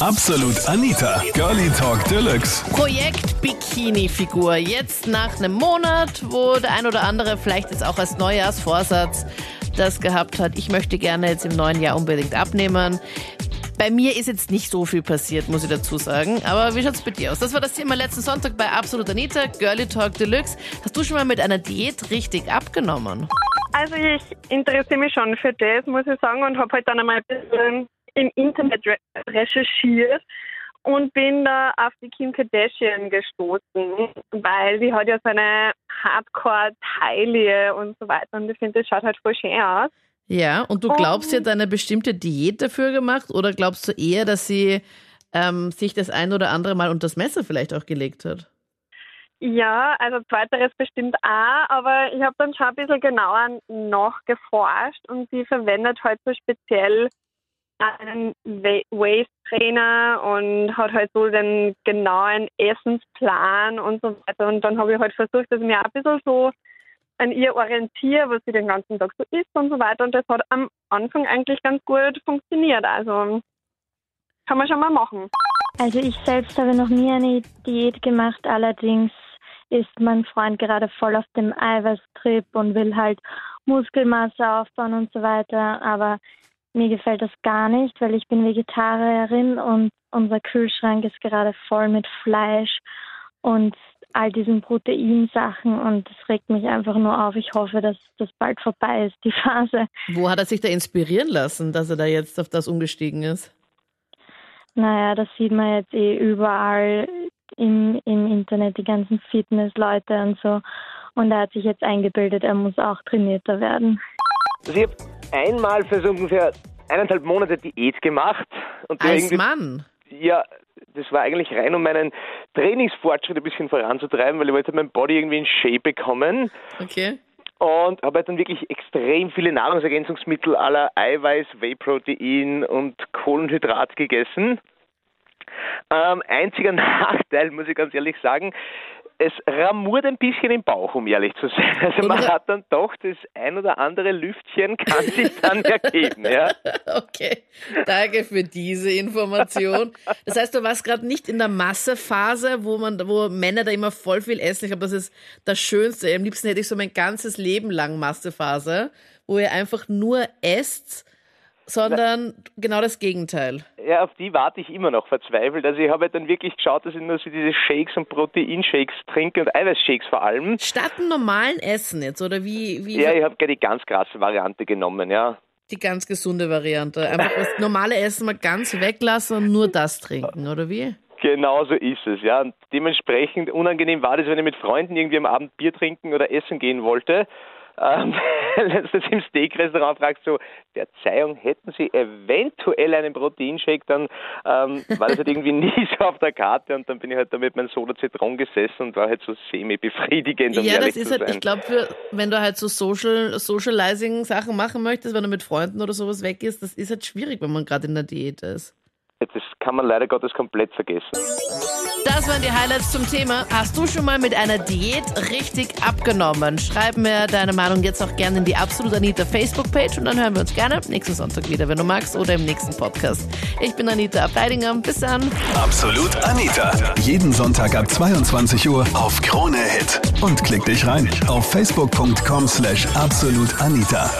Absolut Anita, Girlie Talk Deluxe. Projekt Bikini-Figur. Jetzt nach einem Monat, wo der ein oder andere vielleicht jetzt auch als Neujahrsvorsatz das gehabt hat. Ich möchte gerne jetzt im neuen Jahr unbedingt abnehmen. Bei mir ist jetzt nicht so viel passiert, muss ich dazu sagen. Aber wie schaut's bei dir aus? Das war das Thema letzten Sonntag bei Absolut Anita, Girlie Talk Deluxe. Hast du schon mal mit einer Diät richtig abgenommen? Also ich interessiere mich schon für das, muss ich sagen, und habe halt dann einmal ein bisschen im Internet re recherchiert und bin da auf die Kim Kardashian gestoßen, weil die hat ja so eine Hardcore-Taille und so weiter und ich finde, das schaut halt voll schön aus. Ja, und du glaubst, sie hat eine bestimmte Diät dafür gemacht oder glaubst du eher, dass sie ähm, sich das ein oder andere Mal unter das Messer vielleicht auch gelegt hat? Ja, also zweiteres bestimmt auch, aber ich habe dann schon ein bisschen genauer nachgeforscht und sie verwendet halt so speziell einen Waist-Trainer und hat halt so den genauen Essensplan und so weiter. Und dann habe ich halt versucht, dass ich mich auch ein bisschen so an ihr orientiere, was sie den ganzen Tag so isst und so weiter. Und das hat am Anfang eigentlich ganz gut funktioniert. Also kann man schon mal machen. Also ich selbst habe noch nie eine Diät gemacht, allerdings ist mein Freund gerade voll auf dem Eiweißtrip und will halt Muskelmasse aufbauen und so weiter. Aber mir gefällt das gar nicht, weil ich bin Vegetarierin und unser Kühlschrank ist gerade voll mit Fleisch und all diesen Proteinsachen und das regt mich einfach nur auf. Ich hoffe, dass das bald vorbei ist, die Phase. Wo hat er sich da inspirieren lassen, dass er da jetzt auf das umgestiegen ist? Naja, das sieht man jetzt eh überall im, im Internet, die ganzen Fitnessleute und so. Und er hat sich jetzt eingebildet, er muss auch trainierter werden. Habe einmal für so ungefähr eineinhalb Monate Diät gemacht. Und Als Mann? Ja, das war eigentlich rein, um meinen Trainingsfortschritt ein bisschen voranzutreiben, weil ich wollte mein Body irgendwie in Shape bekommen. Okay. Und habe halt dann wirklich extrem viele Nahrungsergänzungsmittel aller Eiweiß, Whey-Protein und Kohlenhydrat gegessen. Ähm, einziger Nachteil, muss ich ganz ehrlich sagen, es ramurt ein bisschen im Bauch, um ehrlich zu sein. Also man hat dann doch das ein oder andere Lüftchen kann sich dann ergeben, ja. Okay, danke für diese Information. Das heißt, du warst gerade nicht in der Massephase, wo man, wo Männer da immer voll viel essen. Ich glaube, das ist das Schönste. Am liebsten hätte ich so mein ganzes Leben lang Massephase, wo ihr einfach nur esst sondern genau das Gegenteil. Ja, auf die warte ich immer noch verzweifelt. Also ich habe halt dann wirklich geschaut, dass ich nur so diese Shakes und Proteinshakes trinke und Eiweißshakes vor allem. Statt einem normalen Essen jetzt, oder wie? wie ja, ich habe die ganz krasse Variante genommen, ja. Die ganz gesunde Variante. Einfach das normale Essen mal ganz weglassen und nur das trinken, oder wie? Genau so ist es, ja. Und dementsprechend unangenehm war das, wenn ich mit Freunden irgendwie am Abend Bier trinken oder essen gehen wollte ähm, letztens im Steak-Restaurant fragst, so, Verzeihung, hätten Sie eventuell einen Proteinshake, dann ähm, war das halt irgendwie nie so auf der Karte und dann bin ich halt da mit meinem Soda Zitron gesessen und war halt so semi-befriedigend. Um ja, das ist halt, ich glaube, wenn du halt so Social, Socializing-Sachen machen möchtest, wenn du mit Freunden oder sowas weg ist, das ist halt schwierig, wenn man gerade in der Diät ist. Das kann man leider Gottes komplett vergessen. Das waren die Highlights zum Thema. Hast du schon mal mit einer Diät richtig abgenommen? Schreib mir deine Meinung jetzt auch gerne in die Absolut Anita Facebook-Page und dann hören wir uns gerne nächsten Sonntag wieder, wenn du magst, oder im nächsten Podcast. Ich bin Anita Abteidinger. Bis dann. Absolut Anita. Jeden Sonntag ab 22 Uhr auf Krone Hit. Und klick dich rein auf facebook.com slash absolutanita.